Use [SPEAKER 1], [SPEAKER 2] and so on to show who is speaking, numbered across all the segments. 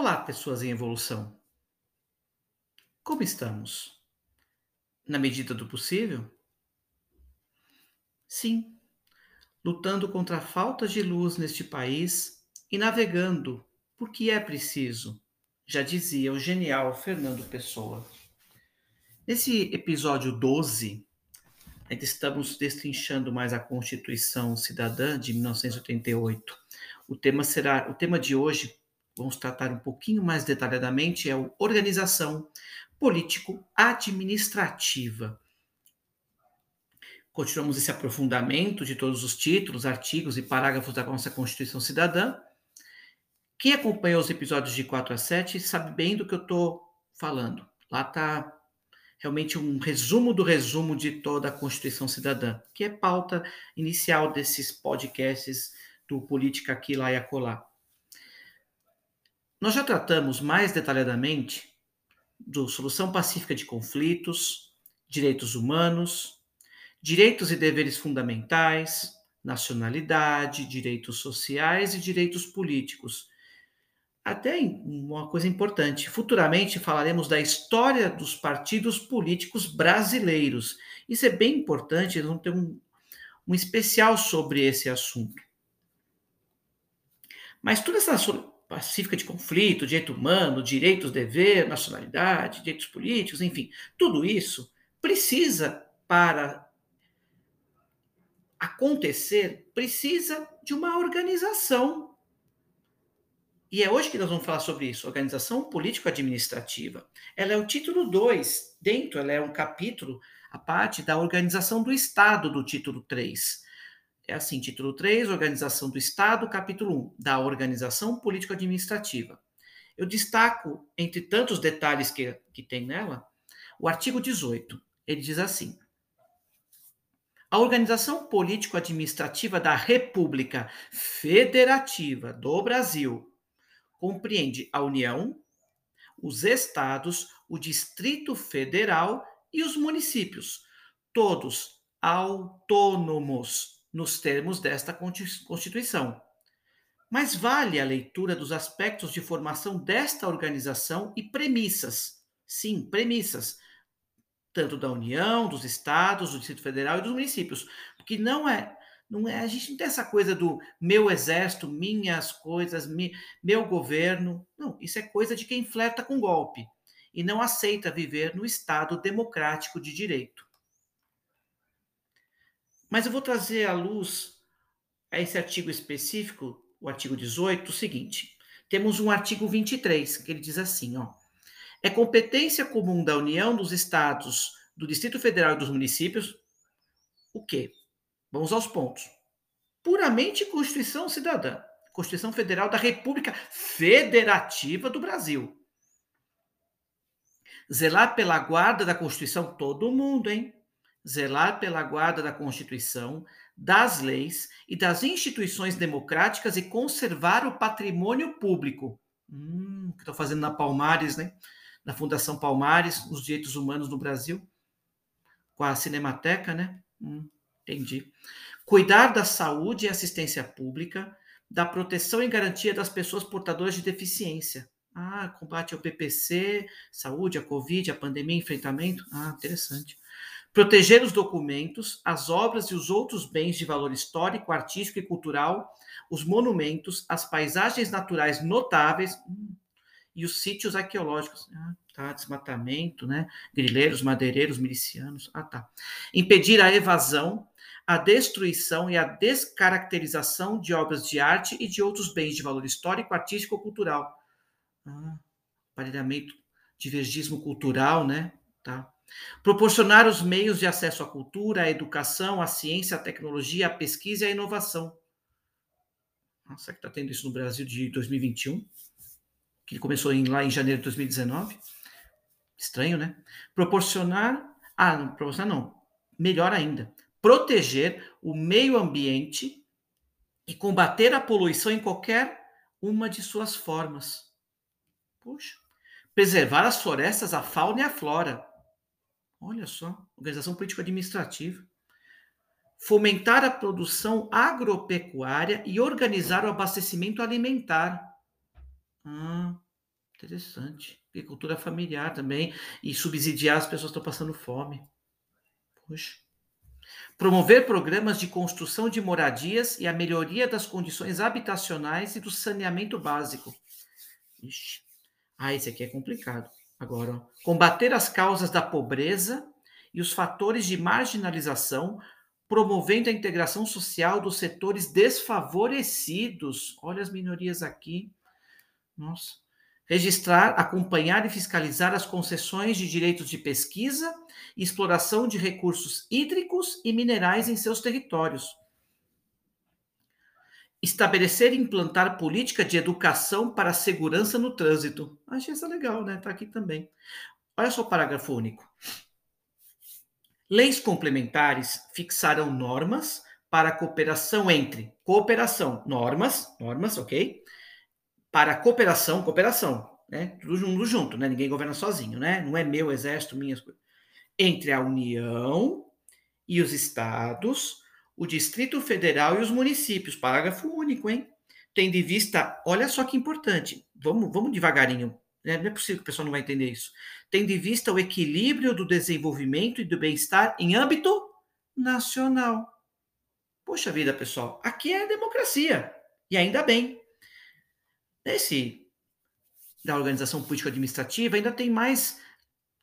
[SPEAKER 1] Olá, pessoas em evolução. Como estamos? Na medida do possível? Sim, lutando contra a falta de luz neste país e navegando porque é preciso, já dizia o genial Fernando Pessoa. Nesse episódio 12, ainda estamos destrinchando mais a Constituição Cidadã de 1988. O tema será, o tema de hoje vamos tratar um pouquinho mais detalhadamente é a organização político-administrativa. Continuamos esse aprofundamento de todos os títulos, artigos e parágrafos da nossa Constituição Cidadã. Quem acompanhou os episódios de 4 a 7 sabe bem do que eu estou falando. Lá está realmente um resumo do resumo de toda a Constituição Cidadã, que é pauta inicial desses podcasts do Política Aqui, Lá e Acolá. Nós já tratamos mais detalhadamente do solução pacífica de conflitos, direitos humanos, direitos e deveres fundamentais, nacionalidade, direitos sociais e direitos políticos. Até uma coisa importante, futuramente falaremos da história dos partidos políticos brasileiros. Isso é bem importante, vão ter um, um especial sobre esse assunto. Mas toda essa pacífica de conflito, direito humano, direitos, dever, nacionalidade, direitos políticos, enfim, tudo isso precisa para acontecer, precisa de uma organização. E é hoje que nós vamos falar sobre isso, organização político-administrativa. Ela é o título 2, dentro, ela é um capítulo, a parte da organização do Estado do título 3. É assim, título 3, Organização do Estado, capítulo 1, da Organização Político-Administrativa. Eu destaco, entre tantos detalhes que, que tem nela, o artigo 18. Ele diz assim: A organização político-administrativa da República Federativa do Brasil compreende a União, os estados, o Distrito Federal e os municípios, todos autônomos nos termos desta Constituição. Mas vale a leitura dos aspectos de formação desta organização e premissas. Sim, premissas, tanto da União, dos estados, do Distrito Federal e dos municípios, porque não é, não é, a gente não tem essa coisa do meu exército, minhas coisas, mi, meu governo. Não, isso é coisa de quem flerta com golpe e não aceita viver no Estado democrático de direito. Mas eu vou trazer à luz a esse artigo específico, o artigo 18, o seguinte: temos um artigo 23, que ele diz assim, ó. É competência comum da União, dos Estados, do Distrito Federal e dos municípios o quê? Vamos aos pontos. Puramente Constituição Cidadã, Constituição Federal da República Federativa do Brasil. Zelar pela guarda da Constituição, todo mundo, hein? Zelar pela guarda da Constituição, das leis e das instituições democráticas e conservar o patrimônio público. Hum, que estou fazendo na Palmares, né? Na Fundação Palmares, os direitos humanos no Brasil, com a Cinemateca, né? Hum, entendi. Cuidar da saúde e assistência pública, da proteção e garantia das pessoas portadoras de deficiência. Ah, combate ao PPC, saúde, a Covid, a pandemia, enfrentamento. Ah, interessante proteger os documentos, as obras e os outros bens de valor histórico, artístico e cultural, os monumentos, as paisagens naturais notáveis. Hum, e os sítios arqueológicos. Ah, tá, desmatamento, né? Grileiros, madeireiros, milicianos. Ah, tá. Impedir a evasão, a destruição e a descaracterização de obras de arte e de outros bens de valor histórico, artístico ou cultural. Ah, aparelhamento, divergismo cultural, né? Tá. Proporcionar os meios de acesso à cultura, à educação, à ciência, à tecnologia, à pesquisa e à inovação. Nossa, que está tendo isso no Brasil de 2021? Que começou em, lá em janeiro de 2019. Estranho, né? Proporcionar. Ah, não, proporcionar não. Melhor ainda. Proteger o meio ambiente e combater a poluição em qualquer uma de suas formas. Puxa. Preservar as florestas, a fauna e a flora Olha só, organização político-administrativa. Fomentar a produção agropecuária e organizar o abastecimento alimentar. Ah, interessante. Agricultura familiar também. E subsidiar as pessoas que estão passando fome. Promover programas de construção de moradias e a melhoria das condições habitacionais e do saneamento básico. Ixi. Ah, esse aqui é complicado. Agora, combater as causas da pobreza e os fatores de marginalização, promovendo a integração social dos setores desfavorecidos. Olha as minorias aqui. Nossa. Registrar, acompanhar e fiscalizar as concessões de direitos de pesquisa e exploração de recursos hídricos e minerais em seus territórios estabelecer e implantar política de educação para a segurança no trânsito. Achei isso legal, né? Está aqui também. Olha só o parágrafo único. Leis complementares fixarão normas para a cooperação entre cooperação, normas, normas, ok? Para cooperação, cooperação, né? Tudo mundo junto, né? Ninguém governa sozinho, né? Não é meu exército, minhas coisas. Entre a União e os estados o Distrito Federal e os municípios. Parágrafo único, hein? Tendo em vista, olha só que importante, vamos, vamos devagarinho, né? não é possível que o pessoal não vai entender isso. Tendo em vista o equilíbrio do desenvolvimento e do bem-estar em âmbito nacional. Poxa vida, pessoal, aqui é democracia, e ainda bem. Nesse da organização política administrativa ainda tem mais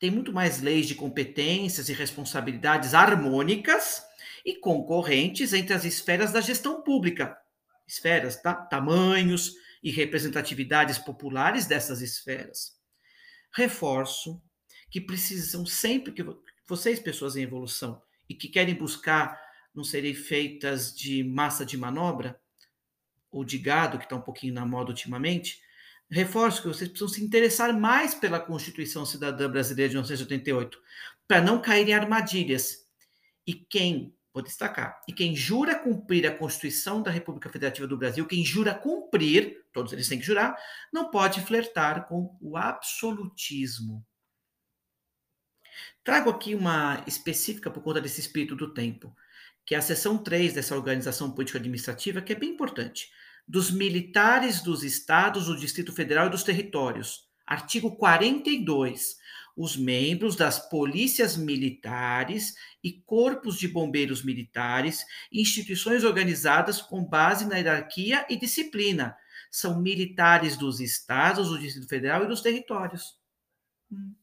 [SPEAKER 1] tem muito mais leis de competências e responsabilidades harmônicas e concorrentes entre as esferas da gestão pública. Esferas, tá? Tamanhos e representatividades populares dessas esferas. Reforço que precisam sempre que vocês, pessoas em evolução, e que querem buscar não serem feitas de massa de manobra, ou de gado, que está um pouquinho na moda ultimamente, reforço que vocês precisam se interessar mais pela Constituição Cidadã Brasileira de 1988, para não cair em armadilhas. E quem Vou destacar. E quem jura cumprir a Constituição da República Federativa do Brasil, quem jura cumprir, todos eles têm que jurar, não pode flertar com o absolutismo. Trago aqui uma específica por conta desse espírito do tempo, que é a seção 3 dessa organização política administrativa, que é bem importante. Dos militares dos estados, do Distrito Federal e dos territórios. Artigo 42 os membros das polícias militares e corpos de bombeiros militares, instituições organizadas com base na hierarquia e disciplina. São militares dos estados, do Distrito Federal e dos territórios. Hum.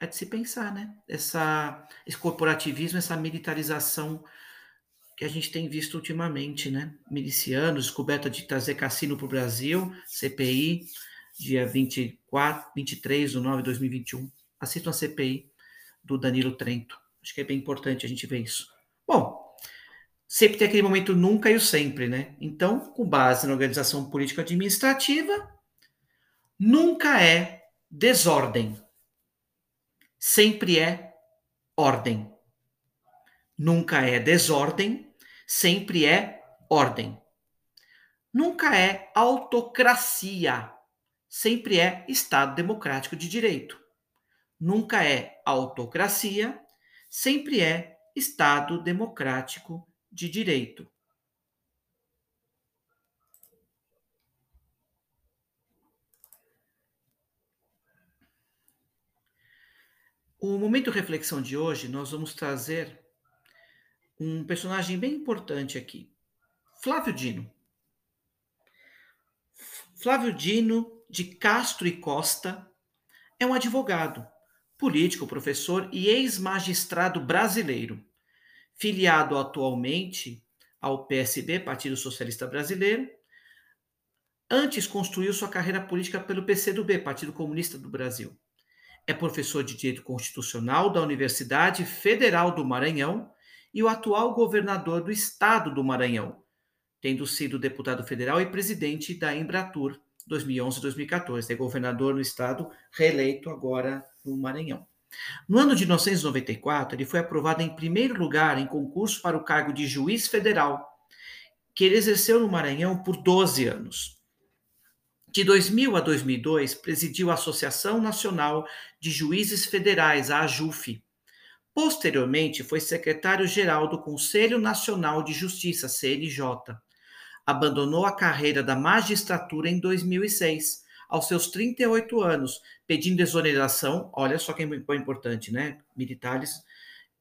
[SPEAKER 1] É de se pensar, né? Essa, esse corporativismo, essa militarização que a gente tem visto ultimamente, né? Milicianos, descoberta de trazer cassino para o Brasil, CPI, dia 24, 23 de 9 de 2021. Assistam a CPI do Danilo Trento. Acho que é bem importante a gente ver isso. Bom, sempre tem aquele momento nunca e o sempre, né? Então, com base na organização política administrativa, nunca é desordem. Sempre é ordem. Nunca é desordem, sempre é ordem. Nunca é autocracia sempre é Estado democrático de direito. Nunca é autocracia, sempre é Estado democrático de direito. O momento reflexão de hoje, nós vamos trazer um personagem bem importante aqui, Flávio Dino. Flávio Dino de Castro e Costa é um advogado, político, professor e ex-magistrado brasileiro, filiado atualmente ao PSB, Partido Socialista Brasileiro. Antes construiu sua carreira política pelo PCdoB, Partido Comunista do Brasil. É professor de Direito Constitucional da Universidade Federal do Maranhão e o atual governador do estado do Maranhão, tendo sido deputado federal e presidente da Embratur 2011-2014. É governador no estado, reeleito agora no Maranhão. No ano de 1994, ele foi aprovado em primeiro lugar em concurso para o cargo de juiz federal, que ele exerceu no Maranhão por 12 anos. De 2000 a 2002, presidiu a Associação Nacional de Juízes Federais, a AJUF. Posteriormente, foi secretário-geral do Conselho Nacional de Justiça, CNJ. Abandonou a carreira da magistratura em 2006, aos seus 38 anos, pedindo exoneração. Olha só que é importante, né? Militares,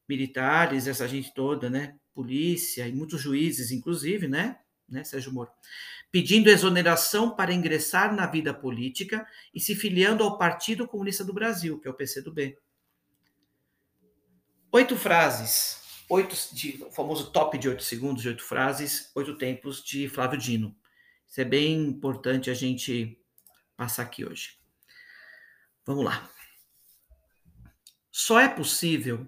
[SPEAKER 1] militares, essa gente toda, né? Polícia e muitos juízes, inclusive, né? né, Sérgio Moro? Pedindo exoneração para ingressar na vida política e se filiando ao Partido Comunista do Brasil, que é o PCdoB. Oito frases, oito de, o famoso top de oito segundos, de oito frases, oito tempos de Flávio Dino. Isso é bem importante a gente passar aqui hoje. Vamos lá. Só é possível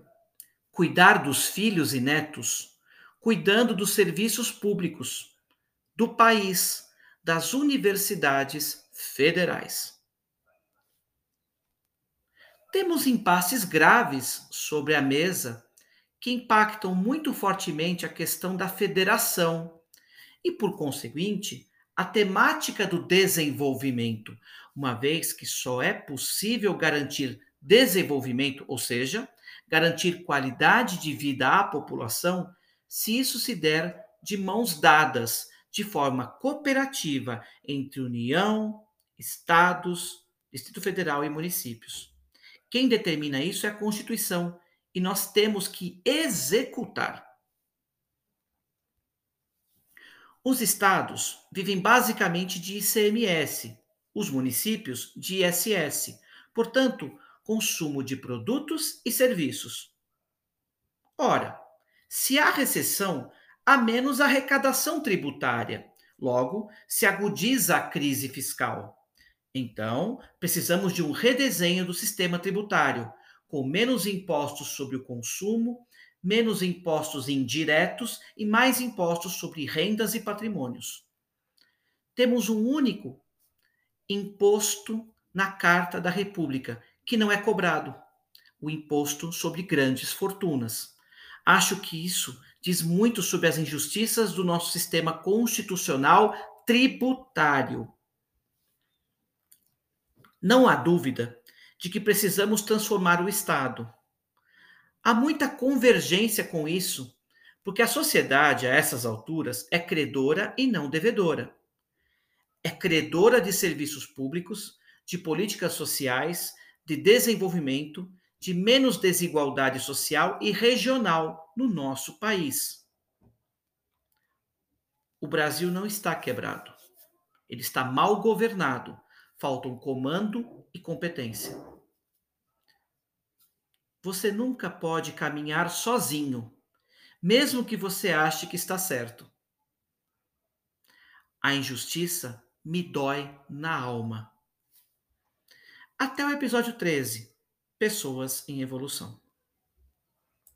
[SPEAKER 1] cuidar dos filhos e netos cuidando dos serviços públicos do país, das universidades federais. Temos impasses graves sobre a mesa que impactam muito fortemente a questão da federação e, por conseguinte, a temática do desenvolvimento, uma vez que só é possível garantir desenvolvimento, ou seja, garantir qualidade de vida à população, se isso se der de mãos dadas de forma cooperativa entre União, Estados, Distrito Federal e municípios. Quem determina isso é a Constituição e nós temos que executar. Os estados vivem basicamente de ICMS, os municípios de ISS, portanto, consumo de produtos e serviços. Ora, se há recessão, há menos arrecadação tributária. Logo, se agudiza a crise fiscal. Então, precisamos de um redesenho do sistema tributário, com menos impostos sobre o consumo, menos impostos indiretos e mais impostos sobre rendas e patrimônios. Temos um único imposto na Carta da República, que não é cobrado: o imposto sobre grandes fortunas. Acho que isso diz muito sobre as injustiças do nosso sistema constitucional tributário. Não há dúvida de que precisamos transformar o Estado. Há muita convergência com isso, porque a sociedade, a essas alturas, é credora e não devedora. É credora de serviços públicos, de políticas sociais, de desenvolvimento, de menos desigualdade social e regional no nosso país. O Brasil não está quebrado. Ele está mal governado. Faltam comando e competência. Você nunca pode caminhar sozinho, mesmo que você ache que está certo. A injustiça me dói na alma. Até o episódio 13 Pessoas em Evolução.